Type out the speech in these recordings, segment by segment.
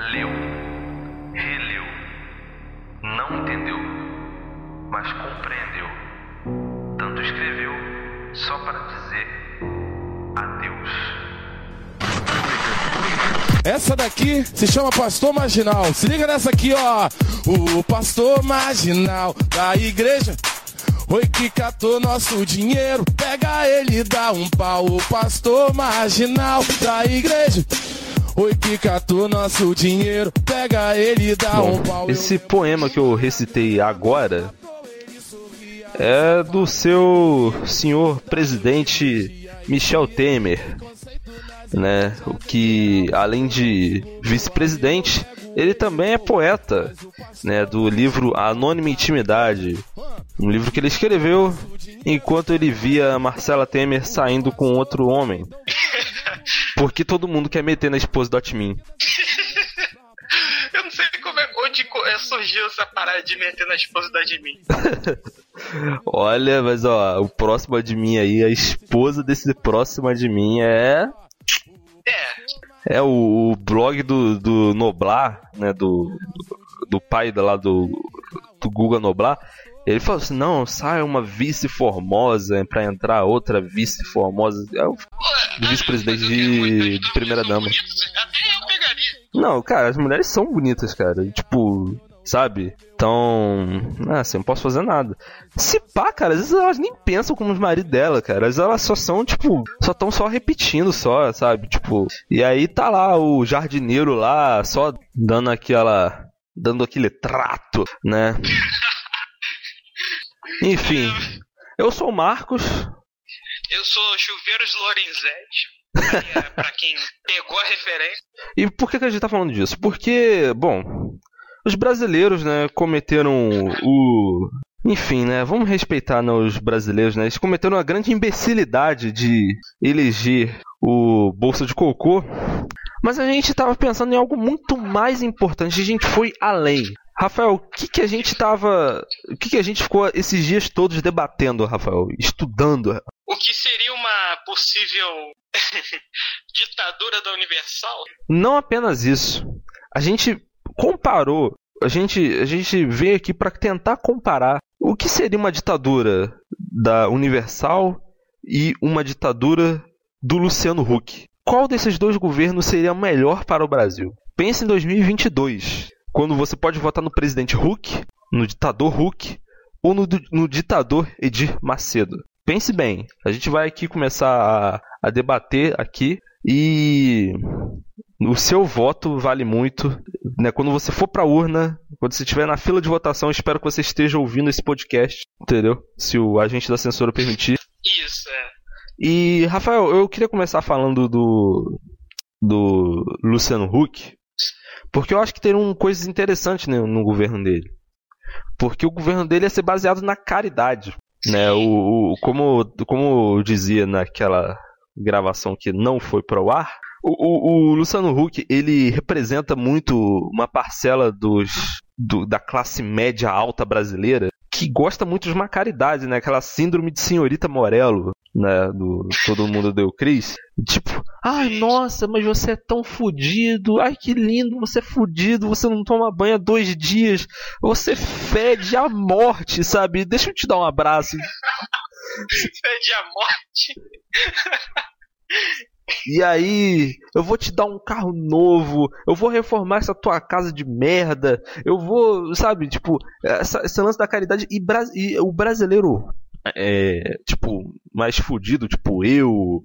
leu, releu, não entendeu, mas compreendeu. Tanto escreveu só para dizer adeus. Essa daqui se chama Pastor Marginal. Se liga nessa aqui, ó. O pastor marginal da igreja. Oi, que catou nosso dinheiro. Pega ele e dá um pau. O pastor marginal da igreja. Oi, que catou nosso dinheiro. Pega ele e dá um pau. Esse poema que eu recitei agora é do seu senhor presidente Michel Temer, né? O que além de vice-presidente, ele também é poeta, né? Do livro Anônima Intimidade, um livro que ele escreveu enquanto ele via Marcela Temer saindo com outro homem. Porque todo mundo quer meter na esposa do Atmin. Eu não sei como é, onde é, surgiu essa parada de meter na esposa da Admin. Olha, mas ó, o próximo admin aí, a esposa desse próximo admin é. É, É o, o blog do, do Noblar, né? Do, do pai lá do, do Guga Noblar. Ele falou assim: não, sai uma vice formosa pra entrar outra vice formosa. É o vice-presidente de, de primeira dama. Até eu pegaria. Não, cara, as mulheres são bonitas, cara. Tipo, sabe? Então, assim, não posso fazer nada. Se pá, cara, às vezes elas nem pensam como os maridos dela, cara. Às vezes elas só são, tipo, só estão só repetindo só, sabe? Tipo, e aí tá lá o jardineiro lá, só dando aquela. dando aquele trato, né? Enfim, eu sou o Marcos. Eu sou Chuveiros Lorenzetti. É, pra quem pegou a referência. E por que, que a gente tá falando disso? Porque, bom, os brasileiros, né, cometeram o. Enfim, né, vamos respeitar né, os brasileiros, né? Eles cometeram a grande imbecilidade de eleger o Bolsa de Cocô. Mas a gente tava pensando em algo muito mais importante. A gente foi além. Rafael, o que, que a gente tava. O que, que a gente ficou esses dias todos debatendo, Rafael? Estudando. O que seria uma possível ditadura da Universal? Não apenas isso. A gente comparou, a gente, a gente veio aqui para tentar comparar o que seria uma ditadura da Universal e uma ditadura do Luciano Huck. Qual desses dois governos seria melhor para o Brasil? Pense em 2022, quando você pode votar no presidente Huck, no ditador Huck ou no, no ditador Edir Macedo. Pense bem, a gente vai aqui começar a, a debater aqui e o seu voto vale muito. Né? Quando você for pra urna, quando você estiver na fila de votação, espero que você esteja ouvindo esse podcast, entendeu? Se o agente da censura permitir. Isso, é. E, Rafael, eu queria começar falando do, do Luciano Huck, porque eu acho que tem coisas interessantes né, no governo dele. Porque o governo dele ia ser baseado na caridade. Né? O, o, como, como eu dizia naquela gravação que não foi pro ar, o, o, o, Luciano Huck ele representa muito uma parcela dos, do, da classe média alta brasileira que gosta muito de uma caridade, né? Aquela síndrome de senhorita Morello, né? Do Todo Mundo Deu Cris. Tipo, ai nossa, mas você é tão fudido, ai que lindo, você é fudido, você não toma banho há dois dias, você fede a morte, sabe? Deixa eu te dar um abraço. Fede a morte. E aí, eu vou te dar um carro novo, eu vou reformar essa tua casa de merda, eu vou, sabe, tipo, essa, esse lance da caridade. E, e o brasileiro, é, tipo, mais fudido, tipo eu,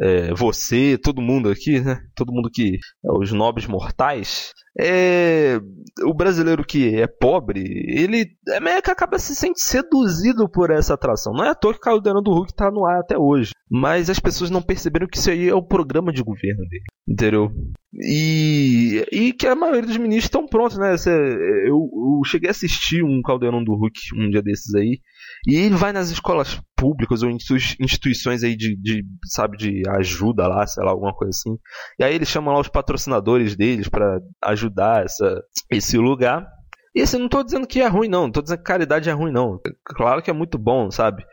é, você, todo mundo aqui, né? Todo mundo que. Os nobres mortais. É, o brasileiro que é pobre, ele é meio que acaba se sente seduzido por essa atração. Não é à toa que o Caldeirão do Hulk tá no ar até hoje. Mas as pessoas não perceberam que isso aí é o programa de governo dele. Entendeu? E, e que a maioria dos ministros estão prontos, né? Eu, eu cheguei a assistir um Caldeirão do Hulk um dia desses aí. E ele vai nas escolas públicas ou instituições aí de, de, sabe, de ajuda lá, sei lá, alguma coisa assim. E aí ele chama lá os patrocinadores deles para ajudar essa, esse lugar. E assim, não tô dizendo que é ruim, não. Não tô dizendo que caridade é ruim, não. Claro que é muito bom, sabe?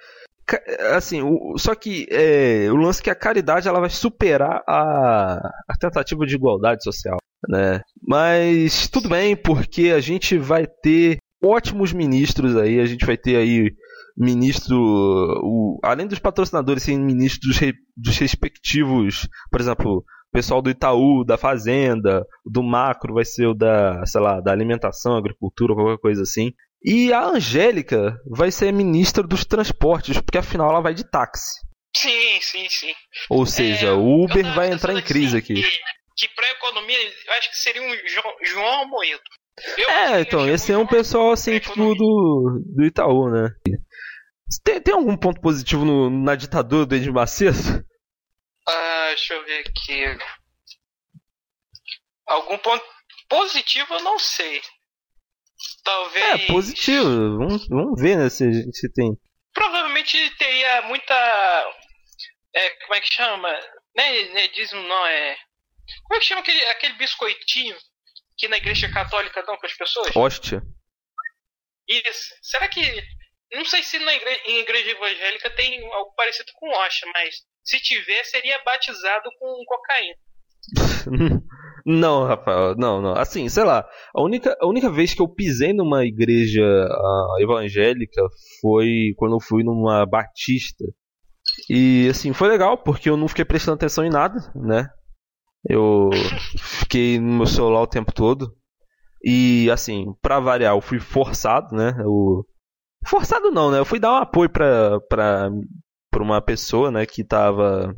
Assim, só que é, o lance é que a caridade ela vai superar a, a tentativa de igualdade social. né? Mas tudo bem, porque a gente vai ter ótimos ministros aí, a gente vai ter aí ministro, o, além dos patrocinadores, tem ministros dos, re, dos respectivos, por exemplo, pessoal do Itaú, da Fazenda, do Macro vai ser o da, sei lá, da alimentação, agricultura, qualquer coisa assim. E a Angélica vai ser ministra dos transportes, porque afinal ela vai de táxi. Sim, sim, sim. Ou seja, É, o Uber vai entrar em crise assim, aqui. Que, que pra economia, eu acho que seria um João. Eu que É, então, esse é um pessoal assim, tipo, do, do Itaú, né? Tem, tem algum ponto positivo no- na ditadura do Edir Macedo? Ah, deixa eu ver aqui. Algum ponto positivo eu não sei. Talvez. É, positivo. Vamos, vamos ver, né, se gente tem. Provavelmente teria muita. É, como é que chama? Não é, não é dízimo, não, é. Como é que chama aquele, aquele biscoitinho que na igreja católica dão com as pessoas? Hóstia. Isso. Será que. Não sei se na igreja, em igreja evangélica tem algo parecido com hoxa, mas se tiver, seria batizado com cocaína. Não, Rafael, não, não. Assim, sei lá, a única, a única vez que eu pisei numa igreja ah, evangélica foi quando eu fui numa batista. E assim, foi legal porque eu não fiquei prestando atenção em nada, né? Eu fiquei no meu celular o tempo todo. E assim, pra variar, eu fui forçado, né? Eu... Forçado não, né? Eu fui dar um apoio pra, pra, pra uma pessoa, né, que tava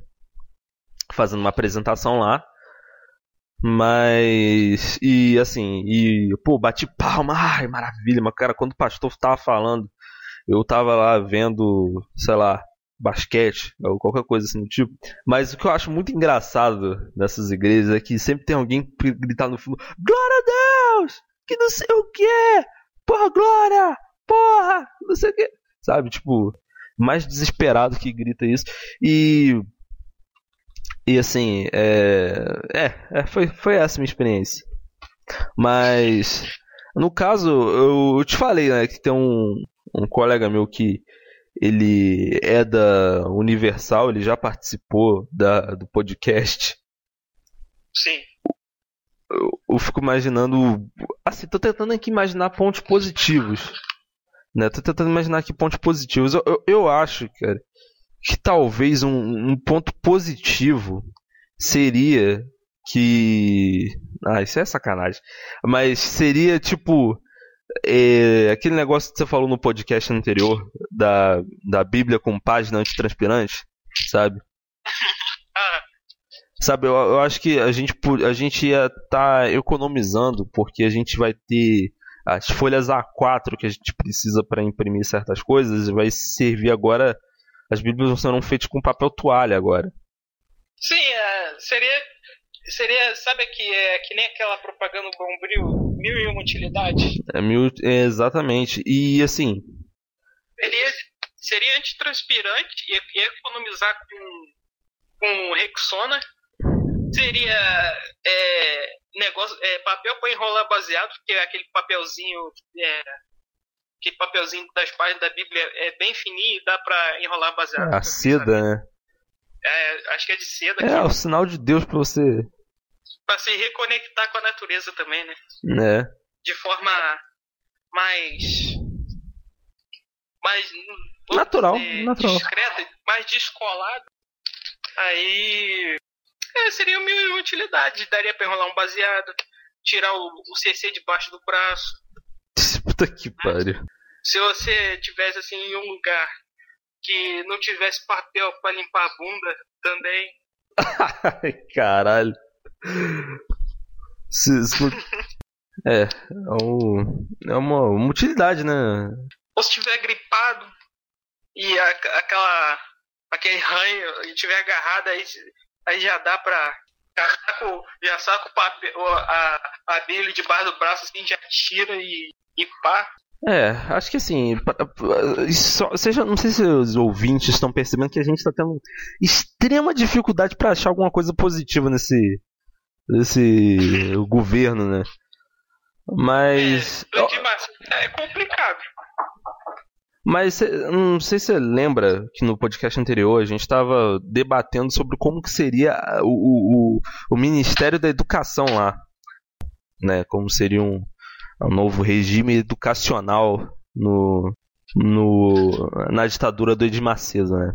fazendo uma apresentação lá. Mas. E assim, e pô, bati palma, ai, maravilha, mas cara, quando o pastor tava falando, eu tava lá vendo, sei lá, basquete, ou qualquer coisa assim do tipo. Mas o que eu acho muito engraçado nessas igrejas é que sempre tem alguém gritar no fundo: Glória a Deus! Que não sei o que! Porra, glória! Porra! Não sei o que! Sabe, tipo, mais desesperado que grita isso. E e assim, é, é, é, foi, foi essa a minha experiência. Mas, no caso, eu, eu te falei, né, que tem um, um colega meu que ele é da Universal, ele já participou da, do podcast. Sim. Eu, eu fico imaginando, assim, tô tentando aqui imaginar pontos positivos. Né, tô tentando imaginar aqui pontos positivos. Eu, eu, eu acho, cara, que talvez um, um ponto positivo seria que. Ah, isso é sacanagem. Mas seria tipo. é, aquele negócio que você falou no podcast anterior da, da Bíblia com página antitranspirante, sabe? Sabe, eu, eu acho que a gente, a gente ia estar economizando porque a gente vai ter as folhas A4 que a gente precisa para imprimir certas coisas, vai servir agora. As Bíblias serão feitas com papel toalha agora. sim, é, seria. Seria, sabe que é que nem aquela propaganda bombril, mil e uma utilidades? É mil, é, exatamente. E assim, Seria, seria antitranspirante, ia economizar com, com Rexona. Seria é, negócio, é, papel para enrolar baseado, que é aquele papelzinho. É, aquele papelzinho das páginas da Bíblia é bem fininho e dá para enrolar baseado. a seda, né? É, acho que é de seda É aqui. o sinal de Deus pra você, Pra se reconectar com a natureza também, né? né? De forma mais. mais. Natural, dizer, natural. Discreta, mais descolada. Aí. É, seria uma utilidades. Daria pra enrolar um baseado, tirar o, o CC debaixo do braço. Puta que pariu. Se você tivesse assim em um lugar que não tivesse papel pra limpar a bunda também. Ai, caralho. Se- se- É, é, um- é uma, uma utilidade, né? Ou se tiver gripado e a- aquela aquele ranho e tiver agarrado aí, aí já dá pra já saca o, já saca o papel a, a Bíblia debaixo do braço assim, já tira e, e pá. É, acho que assim, só- seja, não sei se os ouvintes estão percebendo que a gente está tendo extrema dificuldade para achar alguma coisa positiva nesse, nesse governo, né? Mas, É, mas é complicado. Mas cê- não sei se você lembra que no podcast anterior a gente estava debatendo sobre como que seria o, o, o, Ministério da Educação lá. né, como seria um, um novo regime educacional no, no, na ditadura do Edir Macedo, né?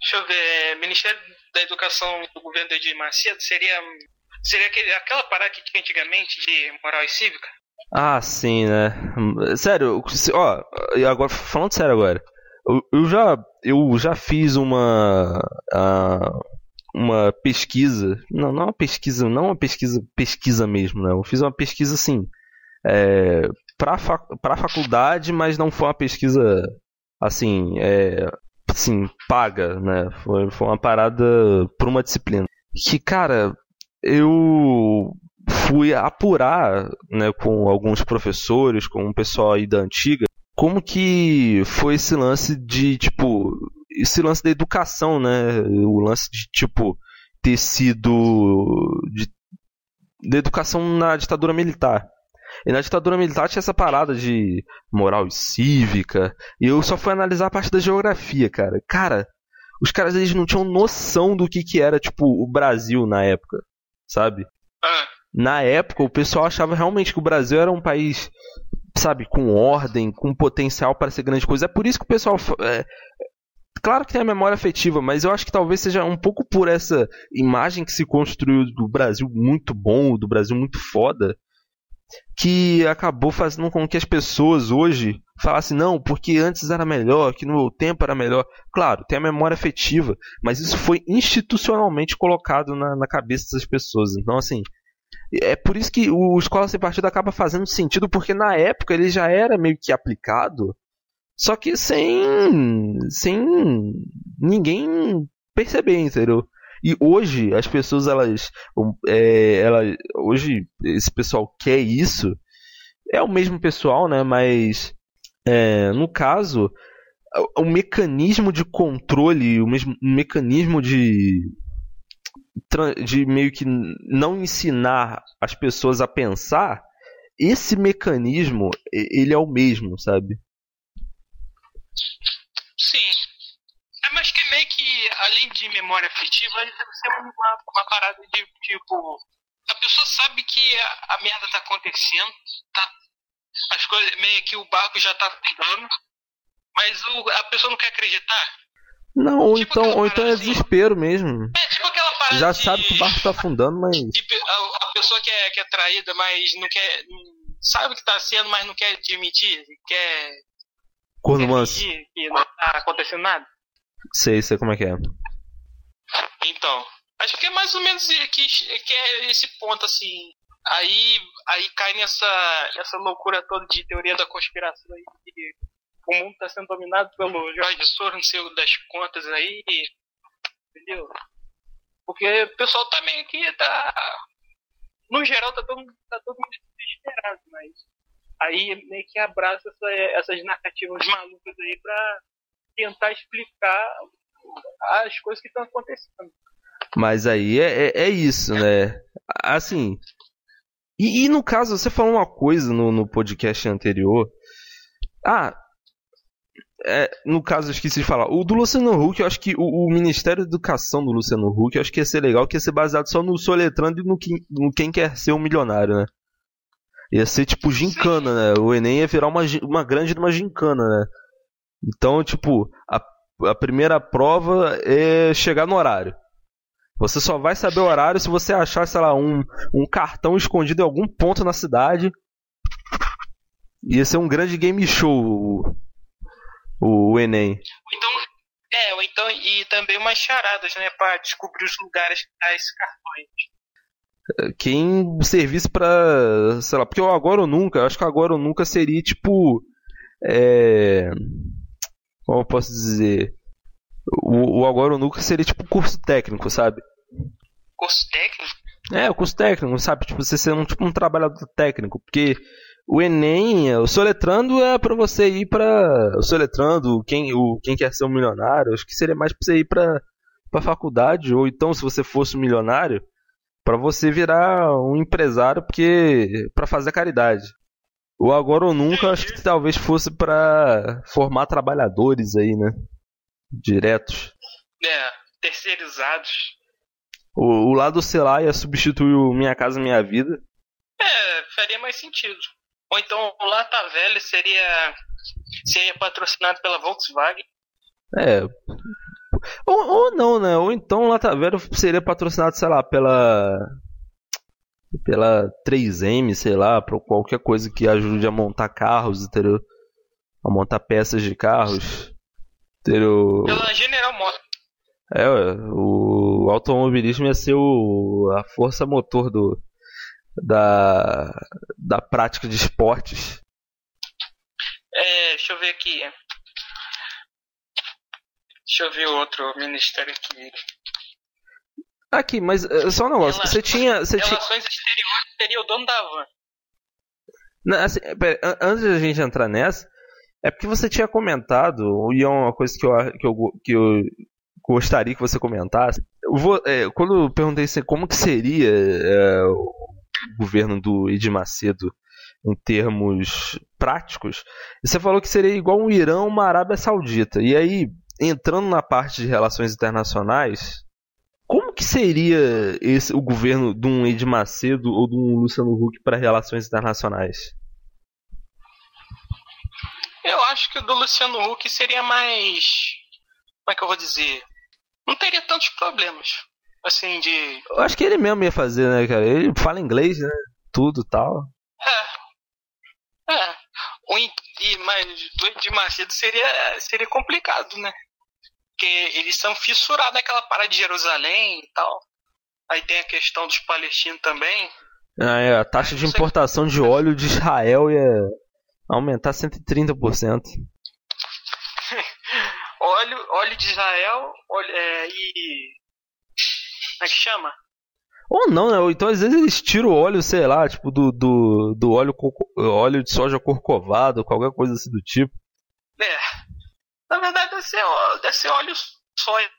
Deixa eu ver, Ministério da Educação do governo do Edir seria, seria aquele, aquela parada que tinha antigamente de moral e cívica? Ah, sim, né? Sério, ó, agora falando sério agora, eu, eu já eu já fiz uma uma pesquisa, não, não uma pesquisa, não uma pesquisa pesquisa mesmo, né? Eu fiz uma pesquisa assim, é, para para faculdade, mas não foi uma pesquisa assim, é, assim paga, né? Foi, foi uma parada por uma disciplina. Que cara, eu fui apurar, né, com alguns professores, com um pessoal aí da antiga, como que foi esse lance de tipo esse lance da educação, né? O lance de tipo ter sido de, da educação na ditadura militar. E na ditadura militar tinha essa parada de moral e cívica. E eu só fui analisar a parte da geografia, cara. Cara, os caras eles não tinham noção do que, que era, tipo, o Brasil na época, sabe? Ah. Na época, o pessoal achava realmente que o Brasil era um país, sabe, com ordem, com potencial para ser grande coisa. É por isso que o pessoal. É, claro que tem a memória afetiva, mas eu acho que talvez seja um pouco por essa imagem que se construiu do Brasil muito bom, do Brasil muito foda, que acabou fazendo com que as pessoas hoje falassem não, porque antes era melhor, que no meu tempo era melhor. Claro, tem a memória afetiva, mas isso foi institucionalmente colocado na, na cabeça das pessoas. Então, assim, é por isso que o Escola Sem Partido acaba fazendo sentido, porque na época ele já era meio que aplicado, só que sem, sem ninguém perceber, entendeu? E hoje as pessoas elas, é, elas hoje esse pessoal quer isso é o mesmo pessoal, né? Mas é, no caso o, o mecanismo de controle, o mesmo o mecanismo de de meio que não ensinar as pessoas a pensar, esse mecanismo ele é o mesmo, sabe? Sim. É, mas que meio que, além de memória afetiva, deve ser uma, uma parada de tipo. A pessoa sabe que a, a merda tá acontecendo, tá? As coisas, meio que o barco já tá afundando, mas o, a pessoa não quer acreditar. Não, ou tipo então, ou então é assim, desespero mesmo. É, tipo aquela parada Já de, sabe que o barco tá afundando, mas. De, a, a, pessoa que é, que é traída, mas não quer. Sabe que tá sendo, mas não quer admitir. Quer Corno manso. Que não tá acontecendo nada? Sei, sei como é que é. Então, acho que é mais ou menos que, que é esse ponto, assim. Aí, aí cai nessa, nessa loucura toda de teoria da conspiração aí, que o mundo tá sendo dominado pelo Jorge Soros, não sei das contas aí, entendeu? Porque o pessoal tá meio que tá. No geral tá todo, tá todo mundo desesperado, mas aí meio que abraça essa, essas narrativas malucas aí para tentar explicar as coisas que estão acontecendo. Mas aí é, é, é, isso, né? Assim. E, e, no caso, você falou uma coisa no, no podcast anterior. Ah, é, no caso, eu esqueci de falar. O do Luciano Huck, eu acho que o, o, Ministério da Educação do Luciano Huck, eu acho que ia ser legal, que ia ser baseado só no soletrando e no, no quem quer ser um milionário, né? Ia ser tipo gincana, né? O Enem ia virar uma, uma grande uma gincana, né? Então, tipo, a, a primeira prova é chegar no horário. Você só vai saber o horário se você achar, sei lá, um, um cartão escondido em algum ponto na cidade. Ia ser um grande game show o, Enem. Então, é, ou então, e também umas charadas, né? Pra descobrir os lugares que tá esses cartões quem servisse para, sei lá, porque o agora ou nunca, acho que agora ou nunca seria tipo, é, como eu posso dizer, o, o agora ou nunca seria tipo curso técnico, sabe? Curso técnico? É, o curso técnico, sabe? Tipo, você ser um, tipo, um trabalhador técnico, porque o Enem, o soletrando é para você ir para o soletrando, quem, o, quem quer ser um milionário, acho que seria mais para você ir para para faculdade ou então se você fosse um milionário, para você virar um empresário porque para fazer caridade. O agora ou nunca acho que talvez fosse para formar trabalhadores aí, né? Diretos. É, terceirizados. O, o lado C lá ia substituir o Minha Casa Minha Vida. É, faria mais sentido. Ou então o Lata Velha seria, seria patrocinado pela Volkswagen. É. Ou, ou não, né? Ou então o Lata Velha seria patrocinado, sei lá, pela. Pela 3M, sei lá, por qualquer coisa que ajude a montar carros, entendeu? A montar peças de carros. Entendeu? Pela General Motors. É, o automobilismo ia ser o, a força motor do, da, da prática de esportes. É, deixa eu ver aqui. Deixa eu ver outro ministério aqui. Aqui, mas é, só um negócio. Você tinha. Você tinha... Relações exteriores seria o dono da van. Não, assim, pera, an- antes da gente entrar nessa, é porque você tinha comentado, e é uma coisa que eu, que eu, que eu gostaria que você comentasse. Eu vou- é, quando eu perguntei assim, como que seria é, o governo do Edir Macedo em termos práticos, você falou que seria igual um Irã ou uma Arábia Saudita. E aí, entrando na parte de relações internacionais, como que seria esse, o governo de um Edir Macedo ou de um Luciano Huck para relações internacionais? Eu acho que o do Luciano Huck seria mais. Como é que eu vou dizer? Não teria tantos problemas. Assim, de. Eu acho que ele mesmo ia fazer, né, cara? Ele fala inglês, né? Tudo tal. É. É. O, in- e, mas do Edir Macedo seria, seria complicado, né? Porque eles são fissurados naquela parada de Jerusalém e tal. Aí tem a questão dos palestinos também. Ah, é, a taxa de importação de óleo de Israel ia aumentar 130%. Óleo, óleo de Israel óleo, é, e. Como é que chama? Ou não, né? Ou então às vezes eles tiram o óleo, sei lá, tipo, do, do, do óleo, óleo de soja corcovado, qualquer coisa assim do tipo. É. Na verdade deve ser, deve ser óleo soja.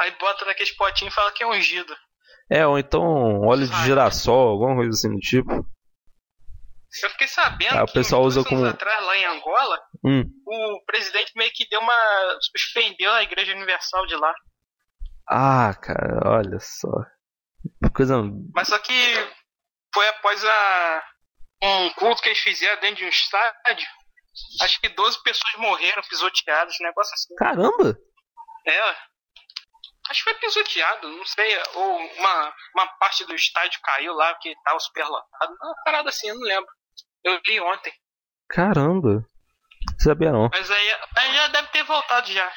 Aí bota naqueles potinhos e fala que é ungido. É, ou então óleo de girassol, alguma coisa assim do tipo. Eu fiquei sabendo Ah, o que pessoal usa como- atrás, lá em Angola, Hum. o presidente meio que deu uma. suspendeu a Igreja Universal de lá. Ah, cara, olha só. Coisa. Mas só que foi após a, um culto que eles fizeram dentro de um estádio. Acho que 12 pessoas morreram pisoteadas, um negócio assim. Caramba! É. Acho que foi pisoteado, não sei. Ou uma, uma parte do estádio caiu lá, porque tava superlotado. Uma parada assim, eu não lembro. Eu vi ontem. Caramba! Sabia não. Mas aí, aí já deve ter voltado já.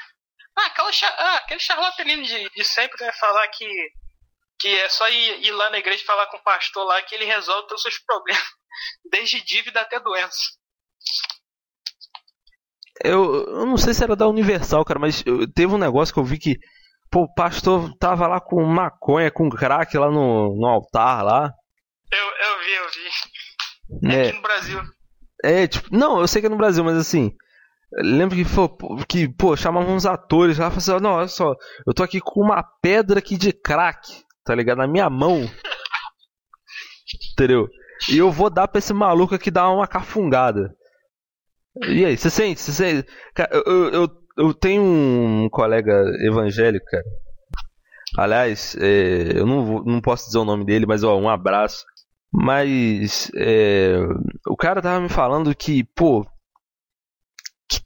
Ah, aquela, ah, aquele charlatanismo de, de sempre, né? Falar que, que é só ir, ir lá na igreja e falar com o pastor lá que ele resolve todos os seus problemas. Desde dívida até doença. Eu, eu não sei se era da Universal, cara, mas eu- teve um negócio que eu vi que. Pô, o pastor tava lá com maconha, com crack lá no, no altar lá. Eu, eu vi, eu vi. É Né? aqui no Brasil. É, tipo, não, eu sei que é no Brasil, mas assim. Lembro que, pô, que, pô, chamavam uns atores lá e falavam assim, não, olha só, eu tô aqui com uma pedra aqui de crack, tá ligado? Na minha mão. Entendeu? E eu vou dar pra esse maluco aqui dar uma cafungada. E aí, você sente? Você sente? Cara, eu, eu, eu, tenho um colega evangélico, cara. Aliás, é, eu não, não posso dizer o nome dele, mas ó, um abraço. Mas é, o cara tava me falando que, pô,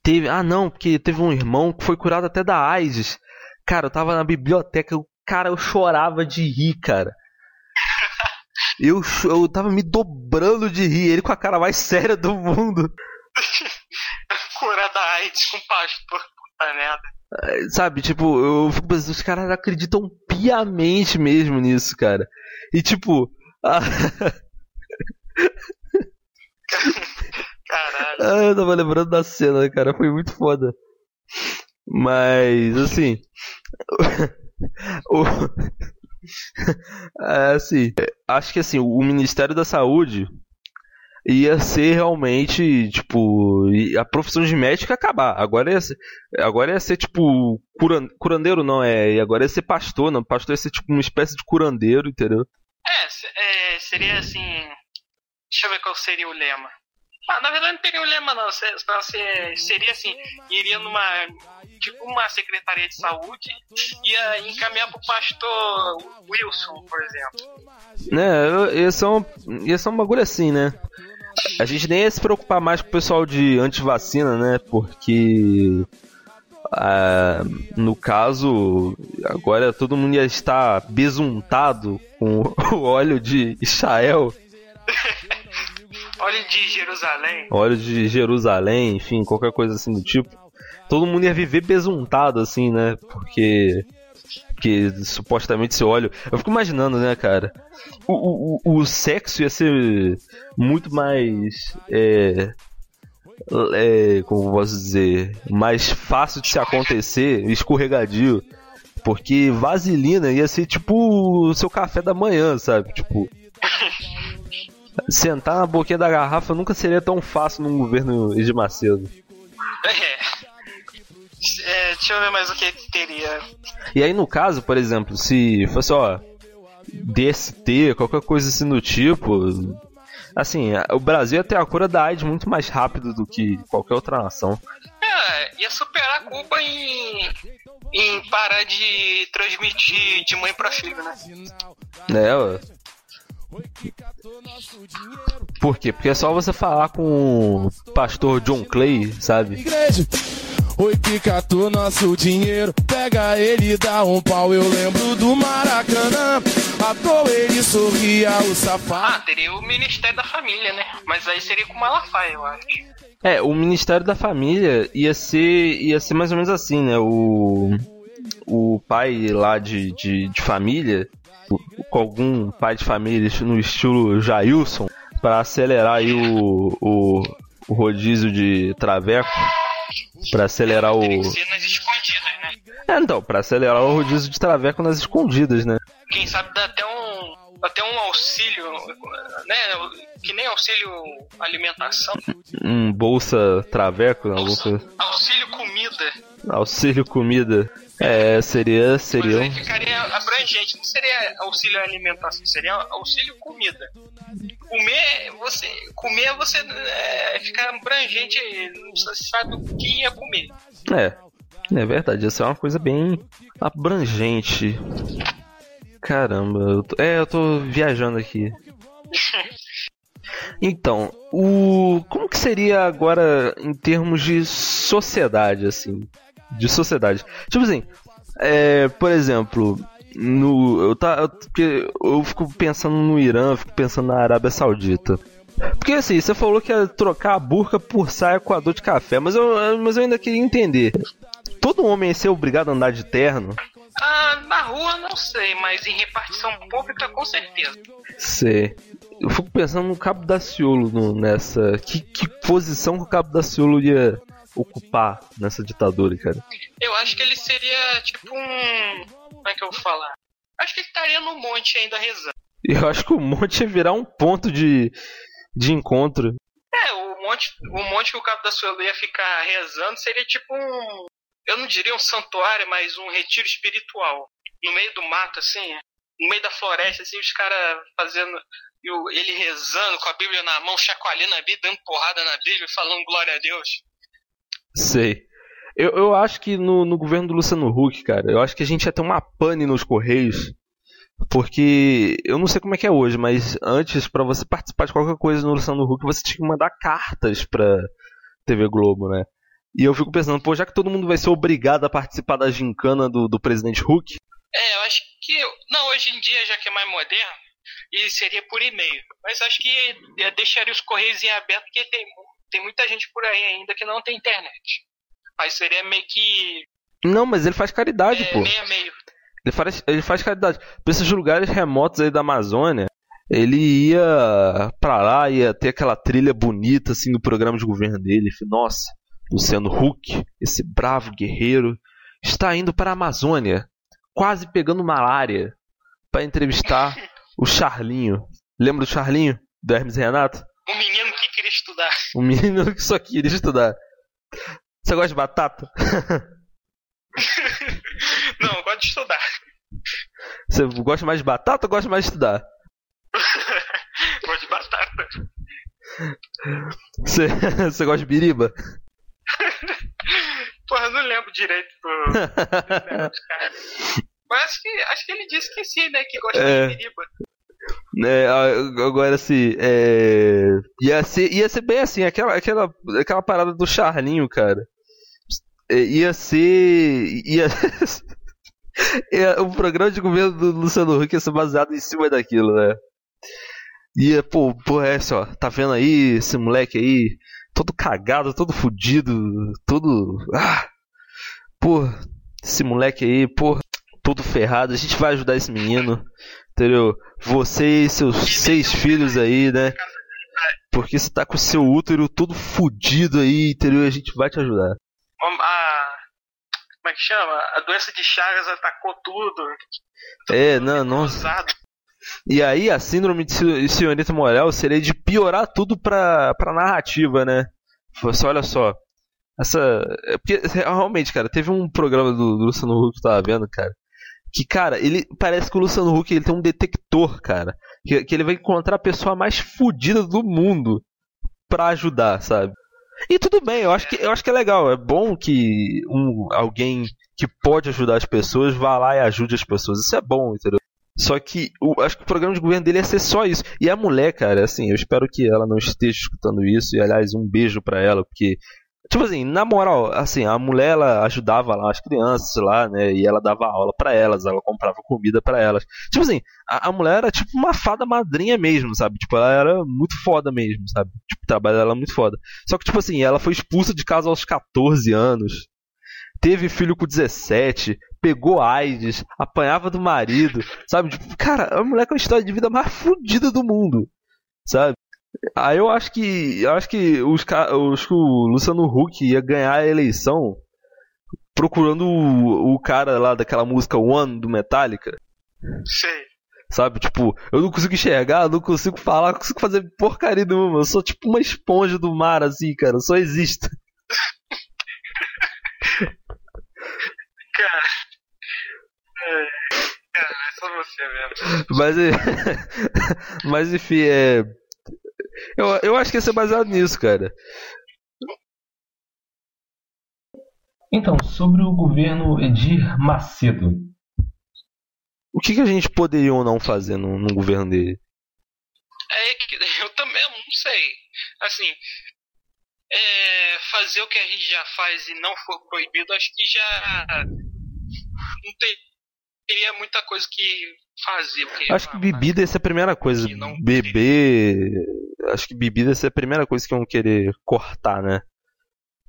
teve. Ah, não, porque teve um irmão que foi curado até da AIDS. Cara, eu tava na biblioteca, o cara, eu chorava de rir, cara. Eu, eu tava me dobrando de rir, ele com a cara mais séria do mundo. Cura da AIDS com pastor. Puta merda. Sabe, tipo, eu fico pensando, os caras acreditam piamente mesmo nisso, cara. E tipo, a- Caralho. Ah, eu tava lembrando da cena, cara, foi muito foda. Mas, assim. o, é, assim, acho que assim, o Ministério da Saúde ia ser realmente, tipo, a profissão de médico ia acabar. Agora ia ser, agora ia ser tipo, curan- curandeiro não, é, e agora ia ser pastor, não, pastor ia ser tipo uma espécie de curandeiro, entendeu? É, é, seria assim. Deixa eu ver qual seria o lema. Ah, na verdade não teria o lema não. Se- seria assim, iria numa tipo uma secretaria de saúde, ia encaminhar pro pastor Wilson, por exemplo. Né, ia ser, um, ia ser um bagulho assim, né? A gente nem ia se preocupar mais com o pessoal de antivacina, né? Porque. Ah, no caso, agora todo mundo ia estar besuntado com o óleo de Israel. óleo de Jerusalém. De Jerusalém, enfim, qualquer coisa assim do tipo. Todo mundo ia viver besuntado, assim, né? Porque. Porque supostamente esse óleo. Eu fico imaginando, né, cara? O, o, o sexo ia ser muito mais. É, é, como posso dizer? Mais fácil de se acontecer, escorregadio. Porque vaselina ia ser tipo o seu café da manhã, sabe? Tipo. Sentar na boquinha da garrafa nunca seria tão fácil num governo de Macedo. É. é. Deixa eu ver mais o que teria. E aí, no caso, por exemplo, se fosse, ó, DST, qualquer coisa assim do tipo. Assim, o Brasil ia ter a cura da AIDS muito mais rápido do que qualquer outra nação. É, ia superar a culpa em, em parar de transmitir de mãe pra filho, né? É, ó. Por quê? Porque é só você falar com o pastor John Clay, sabe? Igreja. Oi, que catou nosso dinheiro. Pega ele e dá um pau. Eu lembro do Maracanã. À toa ele sorria, o Ah, safado. teria o Ministério da Família, né? Mas aí seria com Malafaia, eu acho. É, o Ministério da Família ia ser, ia ser mais ou menos assim, né? O, o pai lá de, de, de família, o- com algum pai de família no estilo Jailson, para acelerar aí o, o, o rodízio de traveco, para acelerar o. Né? É, então, para acelerar o rodízio de traveco nas escondidas, né? Quem sabe dá até um, até um auxílio, né? Que nem auxílio alimentação. Um bolsa traveco, né? Bolsa, Auxílio comida. auxílio comida. É, seria, Mas seria. aí ficaria abrangente, não seria auxílio alimentação, seria auxílio comida. Comer, você, comer você é, fica abrangente, você sabe o que ia comer. É, é verdade, essa é uma coisa bem abrangente. Caramba, eu tô, é, eu tô viajando aqui. Então, o como que seria agora em termos de sociedade, assim, de sociedade? Tipo assim, é, por exemplo, no eu tá, eu, porque eu fico pensando no Irã, eu fico pensando na Arábia Saudita. Porque assim, você falou que ia trocar a burca por saia com a dor de café, mas eu, mas eu ainda queria entender. Todo homem ia ser obrigado a andar de terno? Ah, na rua não sei, mas em repartição pública com certeza. Sei. Eu fico pensando no Cabo Daciolo no, nessa. Que, que posição que o Cabo Daciolo ia ocupar nessa ditadura, cara? Eu acho que ele seria tipo um. Como é que eu vou falar? Acho que ele estaria no monte ainda rezando. Eu acho que o monte ia virar um ponto de, de encontro. É, o monte, o monte que o Cabo da Ciolo ia ficar rezando seria tipo um. Eu não diria um santuário, mas um retiro espiritual. No meio do mato, assim, no meio da floresta, assim, os caras fazendo. E ele rezando com a Bíblia na mão, chacoalhando a Bíblia, dando porrada na Bíblia, falando glória a Deus. Sei. Eu, eu acho que no, no governo do Luciano Huck, cara, eu acho que a gente ia ter uma pane nos Correios. Porque eu não sei como é que é hoje, mas antes, pra você participar de qualquer coisa no Luciano Huck, você tinha que mandar cartas pra TV Globo, né? E eu fico pensando, pô, já que todo mundo vai ser obrigado a participar da gincana do, do presidente Huck, É, eu acho que. Não, hoje em dia, já que é mais moderno, e seria por e-mail. Mas acho que eu deixaria os correios em aberto, porque tem, tem muita gente por aí ainda que não tem internet. Mas seria meio que. Não, mas ele faz caridade, É, pô. meio meio. Ele faz, ele faz caridade. Pra esses lugares remotos aí da Amazônia, ele ia pra lá, ia ter aquela trilha bonita, assim, do programa de governo dele. Nossa, Luciano Huck, esse bravo guerreiro, está indo para a Amazônia, quase pegando malária, pra entrevistar o Charlinho. Lembra do Charlinho? Do Hermes e Renato? Um menino que queria estudar. Um menino que só queria estudar. Você gosta de batata? Não, eu gosto de estudar. Você gosta mais de batata ou gosta mais de estudar? gosto de batata. Você, você gosta de biriba? Porra, eu não lembro direito do. Mas acho que, acho que ele disse que sim, né? Que gosta É. de Biriba. É, agora assim, é, ia, ser, ia ser bem assim, aquela, aquela, aquela parada do Charlinho, cara. É, ia ser. Ia, ia- o programa de governo do Luciano Huck ia ser baseado em cima daquilo, né? Ia, pô, pô, é só, tá vendo aí esse moleque aí, todo cagado, todo fudido, todo. Ah! Pô, esse moleque aí, pô, todo ferrado, a gente vai ajudar esse menino, entendeu? Você e seus seis filhos aí, né? Porque você tá com o seu útero todo fudido aí, entendeu? A gente vai te ajudar. A, como é que chama? A doença de Chagas atacou tudo. É, não, nossa. E aí a síndrome de se- senhorita Morel seria de piorar tudo pra, pra narrativa, né? Você olha só. Essa. é Porque realmente, cara, teve um programa do, do Luciano Huck que eu tava vendo, cara. Que, cara, ele. Parece que o Luciano Huck ele tem um detector, cara. Que, que ele vai encontrar a pessoa mais fodida do mundo pra ajudar, sabe? E tudo bem, eu acho que, eu acho que é legal. É bom que um, alguém que pode ajudar as pessoas vá lá e ajude as pessoas. Isso é bom, entendeu? Só que o, acho que o programa de governo dele ia ser só isso. E a mulher, cara, assim, eu espero que ela não esteja escutando isso. E aliás, um beijo pra ela, porque. Tipo assim, na moral, assim, a mulher ela ajudava lá as crianças lá, né? E ela dava aula pra elas, ela comprava comida pra elas. Tipo assim, a, a mulher era tipo uma fada madrinha mesmo, sabe? Tipo, ela era muito foda mesmo, sabe? Tipo, o trabalho dela era muito foda. Só que, tipo assim, ela foi expulsa de casa aos 14 anos. Teve filho com 17, pegou AIDS, apanhava do marido, sabe? Tipo, cara, a mulher com a história de vida mais fodida do mundo, sabe? Aí eu acho que. Eu acho que os, os, o Luciano Huck ia ganhar a eleição procurando o, o cara lá daquela música One do Metallica. Sei. Sabe, tipo, eu não consigo enxergar, não consigo falar, não consigo fazer porcaria nenhuma. Eu sou tipo uma esponja do mar, assim, cara. Eu só existo. Cara. É, cara, é só você mesmo. Mas, mas enfim, é. Eu, eu acho que ia ser baseado nisso, cara. Então, sobre o governo Edir Macedo. O que, que a gente poderia ou não fazer no, no governo dele? É que eu também não sei. Assim, é, fazer o que a gente já faz e não for proibido, acho que já não tem- teria muita coisa que fazer. Acho que bebida ia ser a primeira coisa. Beber. Acho que bebida ser a primeira coisa que iam querer cortar, né?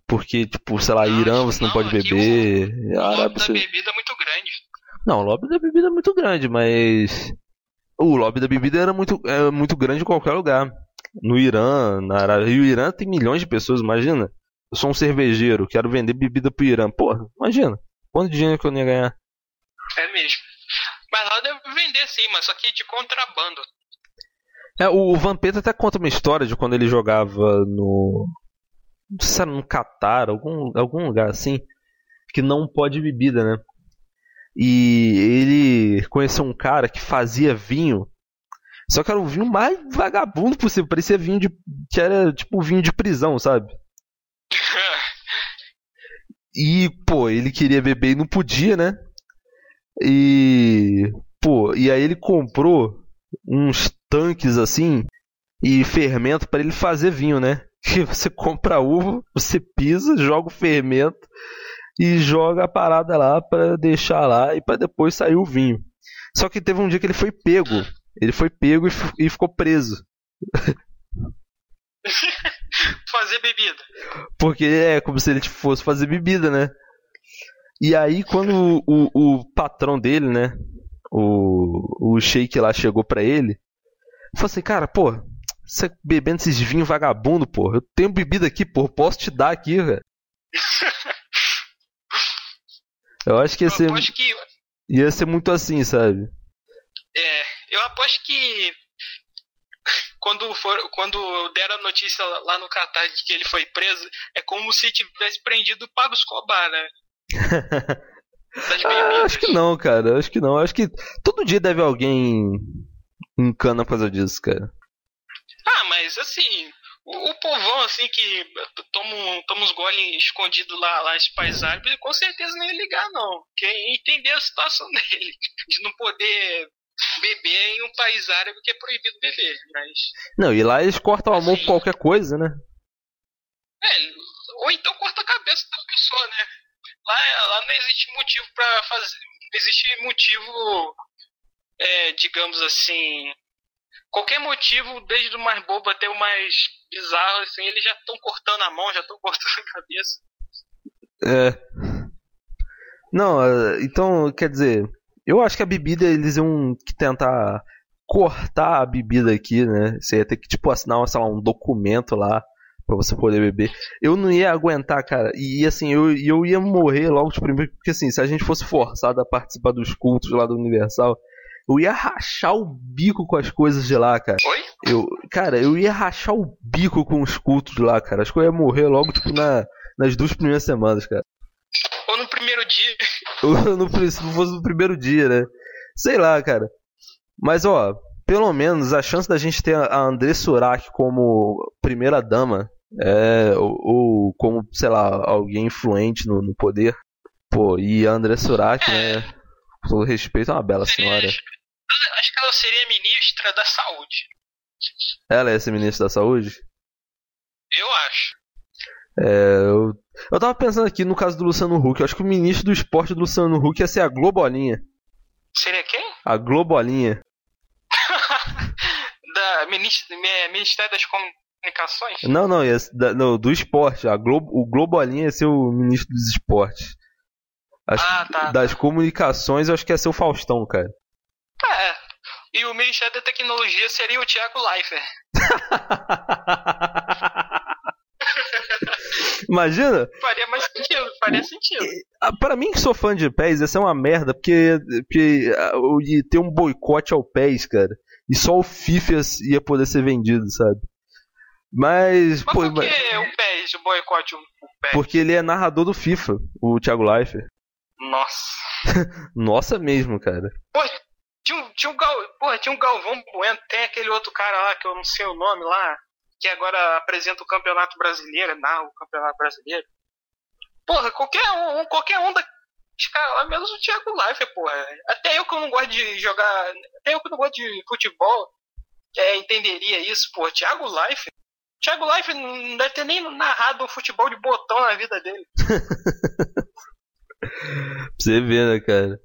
Porque, tipo, sei lá, Não, Irã você não não, pode beber. O lobby Arábia da Saudita- bebida é muito grande. Não, o lobby da bebida é muito grande, mas. O lobby da bebida era muito, é muito grande em qualquer lugar. No Irã, na Arábia. E o Irã tem milhões de pessoas, imagina. Eu sou um cervejeiro, quero vender bebida pro Irã. Porra, imagina. Quanto dinheiro que eu ia ganhar? É mesmo. Mas lá deve vender sim, mas só que de contrabando. É, o Vampeta até conta uma história de quando ele jogava no. Não sei se era no Catar, algum, algum lugar assim. Que não pode bebida, né? E ele conheceu um cara que fazia vinho. Só que era o vinho mais vagabundo possível. Parecia vinho de. que era tipo vinho de prisão, sabe? E, pô, ele queria beber e não podia, né? E. Pô, e aí ele comprou uns tanques assim e fermento para ele fazer vinho, né? Que você compra uva, você pisa, joga o fermento e joga a parada lá para deixar lá e para depois sair o vinho. Só que teve um dia que ele foi pego. Ele foi pego e, e ficou preso. Fazer bebida. Porque é como se ele fosse fazer bebida, né? E aí quando o, o, o patrão dele, né? O, o shake lá chegou pra ele. Falou assim, cara, pô, você bebendo esses vinhos vagabundo, pô. Eu tenho bebida aqui, pô. Posso te dar aqui, velho. Eu acho que ia ser, que. ia ser muito assim, sabe? É, eu aposto que. Quando, for, quando deram a notícia lá no Catar de que ele foi preso, é como se tivesse prendido o Pablo Escobar, né? Ah, acho que não, cara. Acho que não. Acho que todo dia deve alguém em cana por causa disso, cara. Ah, mas assim, O, o povão, assim, que toma, toma uns gole escondido lá, lá em países árabes, com certeza não ia ligar, não. Ia entender a situação dele. De não poder beber em um país árabe que é proibido beber. Mas. Não, e lá eles cortam a mão Assim. por qualquer coisa, né? É, ou então corta a cabeça da pessoa, né? Lá, lá não existe motivo pra fazer. Não existe motivo, é, digamos assim. Qualquer motivo, desde o mais bobo até o mais bizarro, assim, eles já estão cortando a mão, já estão cortando a cabeça. É. Não, é, então, quer dizer, eu acho que a bebida eles iam tentar cortar a bebida aqui, né? Você ia ter que, tipo, assinar, sei lá, um documento lá pra você poder beber. Eu não ia aguentar, cara. E assim, eu, eu ia morrer logo de primeiro, porque assim, se a gente fosse forçado a participar dos cultos lá do Universal, eu ia rachar o bico com as coisas de lá, cara. Oi? Eu, cara, eu ia rachar o bico com os cultos de lá, cara. Acho que eu ia morrer logo, tipo, na, nas duas primeiras semanas, cara. Ou no primeiro dia. Não, pre- se fosse no primeiro dia, né? Sei lá, cara. Mas, ó, pelo menos a chance da gente ter a André Surak como primeira dama, é, ou, ou como, sei lá, alguém influente no, no poder. Pô, e a André Surak, né? Com todo respeito, é uma bela senhora. Acho que ela seria ministra da saúde. Ela é essa ministra da saúde? Eu acho. É, eu, eu tava pensando aqui no caso do Luciano Huck. Eu acho que o ministro do esporte do Luciano Huck ia ser a Globolinha. Seria quem? A Globolinha. da ministra, mi- Ministério das Comunicações? Não, não, ia, ser da- não, do esporte. A Globo, o Globolinha ia ser o ministro dos esportes. Acho Ah, tá, das comunicações, eu acho que ia ser o Faustão, cara. É. E o Ministério da Tecnologia seria o Thiago Leifert. Imagina, Faria mais sentido, faria sentido. ah, pra mim que sou fã de pés, ia ser uma merda, porque, porque ah, ter um boicote ao pés, cara. E só o FIFA ia- poder ser vendido, sabe? Mas, Mas pô, por mas- que o PES, o boicote o PES? porque ele é narrador do FIFA, o Thiago Leifert. Nossa. Nossa mesmo, cara. Pô, tinha um, tinha um, Gal, porra, tinha um Galvão Bueno, tem aquele outro cara lá que eu não sei o nome lá, que agora apresenta o Campeonato Brasileiro, narra o Campeonato Brasileiro. Porra, qualquer um, qualquer um daqueles caras lá, menos o Thiago Leifert, porra. Até eu que não gosto de jogar, até eu que não gosto de futebol, é, entenderia isso, porra. Thiago Leifert. Thiago Leifert não deve ter nem narrado um futebol de botão na vida dele. Pra você ver, né, cara?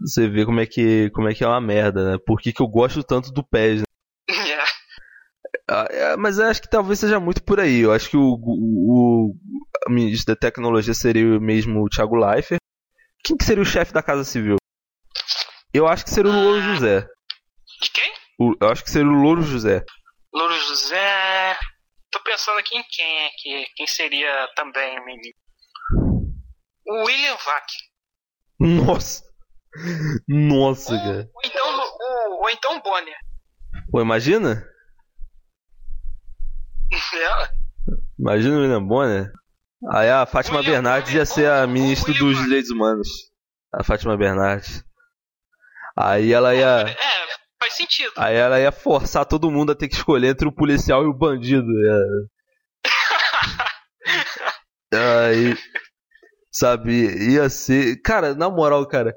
Você vê como é que, como é, que é uma merda, né? Por que, que eu gosto tanto do PES, né? É. Ah, é, Mas eu acho que talvez seja muito por aí. Eu acho que o, o, o ministro da tecnologia seria mesmo o Thiago Leifert. Quem que seria o chefe da Casa Civil? Eu acho que seria o Louro José. De quem? O- eu acho que seria o Louro José. Louro José. Tô pensando aqui em quem é que quem seria também o menino. O William Vac. Nossa! Nossa, cara. Ou então o, ou então Bonner. Pô, imagina? É, Imagina o William Bonner. Aí a Fátima William Bernardes ia ser a ou- ou ministra dos Bonner. Direitos Humanos. A Fátima Bernardes. Aí ela ia. é, faz sentido. Aí ela ia forçar todo mundo a ter que escolher entre o policial e o bandido. Ia- Aí. Sabe, ia ser. Cara, na moral, cara.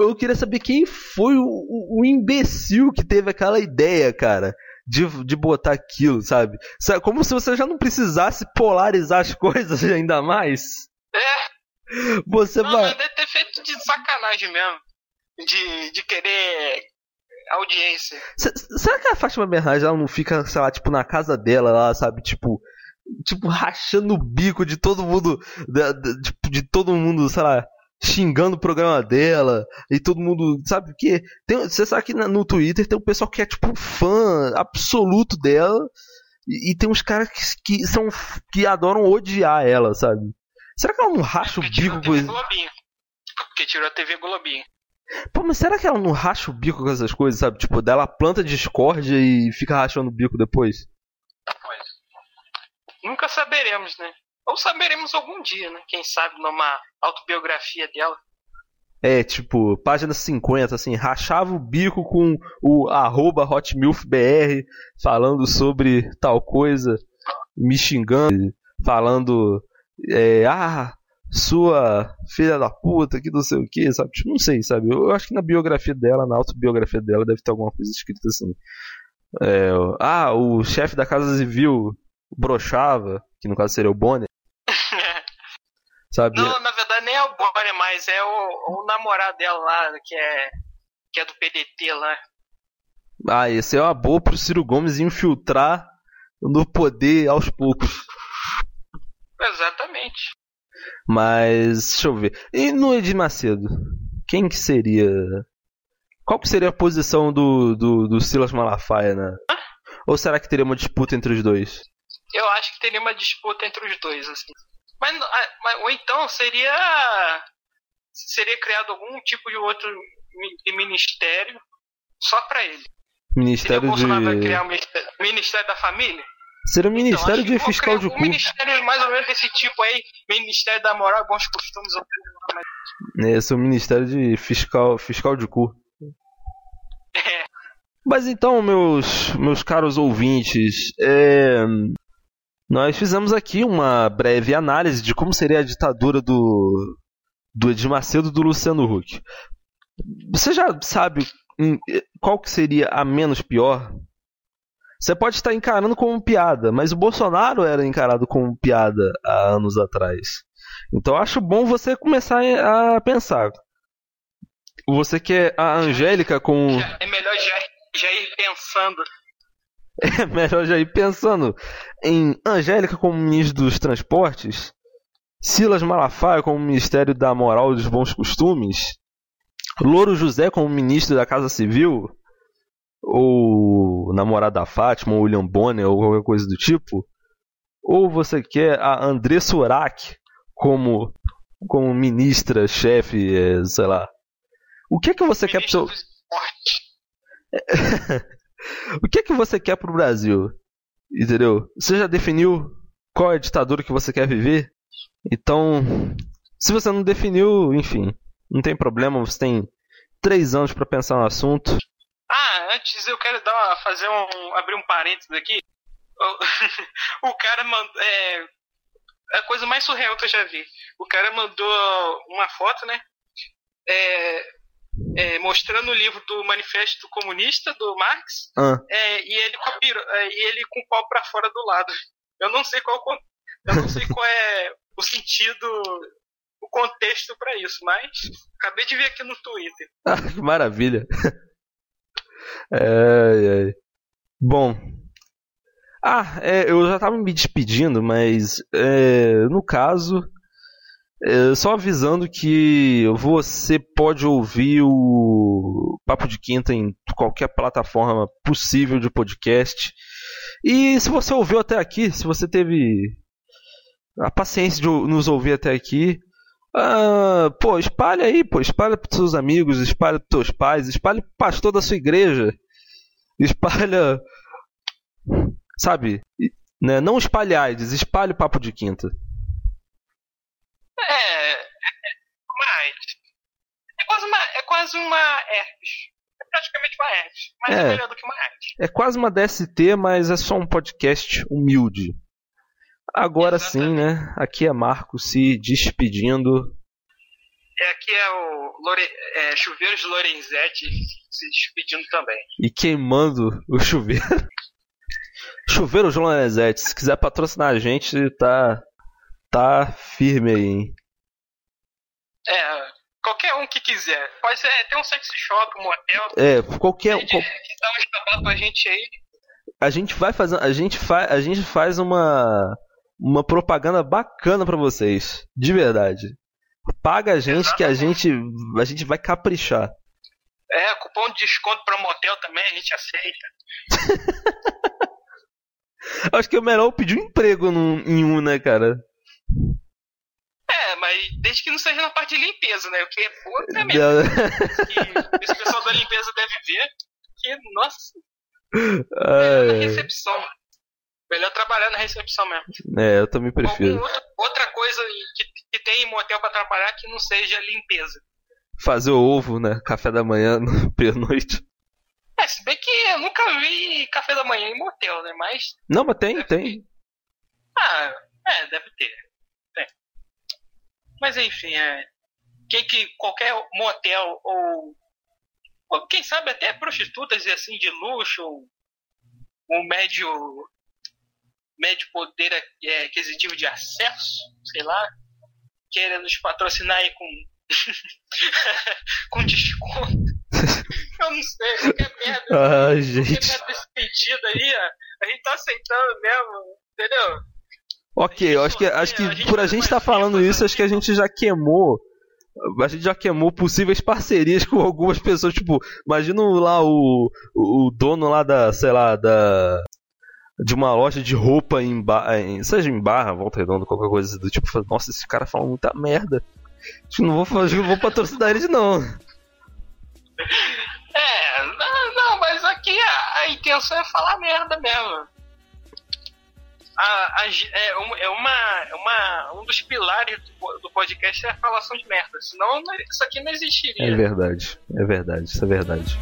Eu queria saber quem foi o, o- o imbecil que teve aquela ideia, cara. De, de botar aquilo, sabe? Como se você já não precisasse polarizar as coisas ainda mais. É, Você não, vai. deve ter feito de sacanagem mesmo. De, de querer audiência. Se- Será que a Fátima Bernardes ela não fica, sei lá, tipo, na casa dela lá, sabe? Tipo, tipo rachando o bico de todo mundo, da- da- tipo, de todo mundo, sei lá, xingando o programa dela e todo mundo, sabe? Porque tem, você sabe que no Twitter tem um pessoal que é tipo fã absoluto dela e, e tem uns caras que, que são que adoram odiar ela, sabe? Será que ela não racha o Porque bico com isso? Porque tirou a TV Globinho. Pô, mas será que ela não racha o bico com essas coisas, sabe? Tipo, dela planta discórdia e fica rachando o bico depois? Pois. Nunca saberemos, né? Ou saberemos algum dia, né? Quem sabe numa autobiografia dela. É, tipo, página 50, assim, rachava o bico com o arroba hotmilfbr falando sobre tal coisa. me xingando, falando, é, ah, sua filha da puta, que não sei o que, sabe? Tipo, não sei, sabe? Eu acho que na biografia dela, na autobiografia dela, deve ter alguma coisa escrita assim. É, ah, o chefe da Casa Civil brochava, que no caso seria o Bonner. Sabe? Não, na verdade nem é o Bonner mais, é o, o namorado dela lá, que é, que é do PDT lá. Ah, esse é uma boa pro Ciro Gomes infiltrar no poder aos poucos. Exatamente. Mas, deixa eu ver. E no Edir Macedo? Quem que seria. Qual que seria a posição do, do, do Silas Malafaia, né? Ou será que teria uma disputa entre os dois? Eu acho que teria uma disputa entre os dois, assim. Mas, mas ou então seria. Seria criado algum tipo de outro de ministério só para ele. Ministério seria o Bolsonaro de. vai criar o ministério, ministério da Família? Seria o Então, Ministério que de Fiscal de um Cu. ministério mais ou menos desse tipo aí, Ministério da Moral e Bons Costumes. Esse é o Ministério de Fiscal, Fiscal de Cu. É, Mas então, meus, meus caros ouvintes, é, nós fizemos aqui uma breve análise de como seria a ditadura do, do Edir Macedo do Luciano Huck. Você já sabe hum, qual que seria a menos pior? Você pode estar encarando como piada, mas o Bolsonaro era encarado como piada há anos atrás. Então acho bom você começar a pensar. Você quer a Angélica com. é melhor já, já ir pensando. É melhor já ir pensando em Angélica como ministro dos Transportes, Silas Malafaia como Ministério da Moral e dos Bons Costumes, Louro José como ministro da Casa Civil, ou namorado da Fátima, ou William Bonner, ou qualquer coisa do tipo, ou você quer a André Surak como, como ministra, chefe, é, sei lá. O que é que você quer pro Ministro seu... O que é que você quer pro Brasil? Entendeu? Você já definiu qual é a ditadura que você quer viver? Então, se você não definiu, enfim, não tem problema, você tem três anos pra pensar no assunto. Ah, antes eu quero dar fazer um. abrir um parênteses aqui. O, o cara mandou. É, a coisa mais surreal que eu já vi. O cara mandou uma foto, né? É, é, mostrando o livro do Manifesto Comunista do Marx Ah, é, e ele com piro- é, e ele com o pau pra fora do lado. Eu não sei qual eu não sei qual é o sentido, o contexto pra isso, mas acabei de ver aqui no Twitter. ah, que maravilha. Ai. Bom. Ah, é, eu já tava me despedindo, mas é, no caso, é, só avisando que você pode ouvir o Papo de Quinta em qualquer plataforma possível de podcast. E se você ouviu até aqui, se você teve a paciência de nos ouvir até aqui, ah, pô, espalha aí, pô, espalha pros seus amigos, espalha pros teus pais, espalha pro pastor da sua igreja, espalha, sabe, né? Não espalhe AIDS, espalhe o papo de quinta. É, é, mas é quase uma é quase uma herpes. É praticamente uma herpes, mas é, É. melhor do que uma herpes. É quase uma DST, mas é só um podcast humilde. Agora sim, né? Aqui é Marco se despedindo. É, aqui é o Lore, é, Chuveiros Lorenzetti se despedindo também. e queimando o chuveiro. chuveiro João Lorenzetti, se quiser patrocinar a gente, tá tá firme aí, hein? É, qualquer um que quiser. Pode ser, tem um sex shop, um motel. É, qualquer Pede, qual- dá um pra gente aí. a gente vai fazer, a gente faz, a gente faz uma uma propaganda bacana pra vocês, de verdade. Paga a gente que a gente a gente vai caprichar. É, cupom de desconto pra motel também, a gente aceita. Acho que é melhor eu pedir um emprego num- em um, né, cara? É, mas desde que não seja na parte de limpeza, né? O que é outra merda. Que esse pessoal da limpeza deve ver. Que, nossa, melhor na Ai, recepção. Melhor trabalhar na recepção mesmo. é, eu também prefiro. outra, outra coisa que, que tem em motel pra trabalhar que não seja limpeza. Fazer o ovo, né? Café da manhã, pernoite. É, se bem que eu nunca vi café da manhã em motel, né? Mas Não, mas tem, tem. Ah, é, deve ter. Mas enfim, é. Quem que qualquer motel ou, ou quem sabe até prostitutas e assim de luxo, ou um médio médio poder é, aquisitivo de acesso, sei lá, querendo nos patrocinar aí com com desconto. Eu não sei, qualquer merda. Ah, Qualquer gente. merda desse sentido aí, ó, a gente tá aceitando mesmo, entendeu? Ok, eu acho que, acho que por a gente estar falando isso, acho que a gente já queimou. A gente já queimou possíveis parcerias com algumas pessoas. Tipo, imagina lá o, o dono lá da, sei lá, da. De uma loja de roupa em, ba em seja em Barra, Volta Redonda, qualquer coisa do tipo. Nossa, esse cara fala muita merda. Acho que não vou, não vou patrocinar eles, não. É, não, não, mas aqui a, a intenção é falar merda mesmo. A, a é, é, uma, é uma- um dos pilares do, do podcast é a falação de merda. Senão não- isso aqui não existiria. É verdade, é verdade, isso é verdade.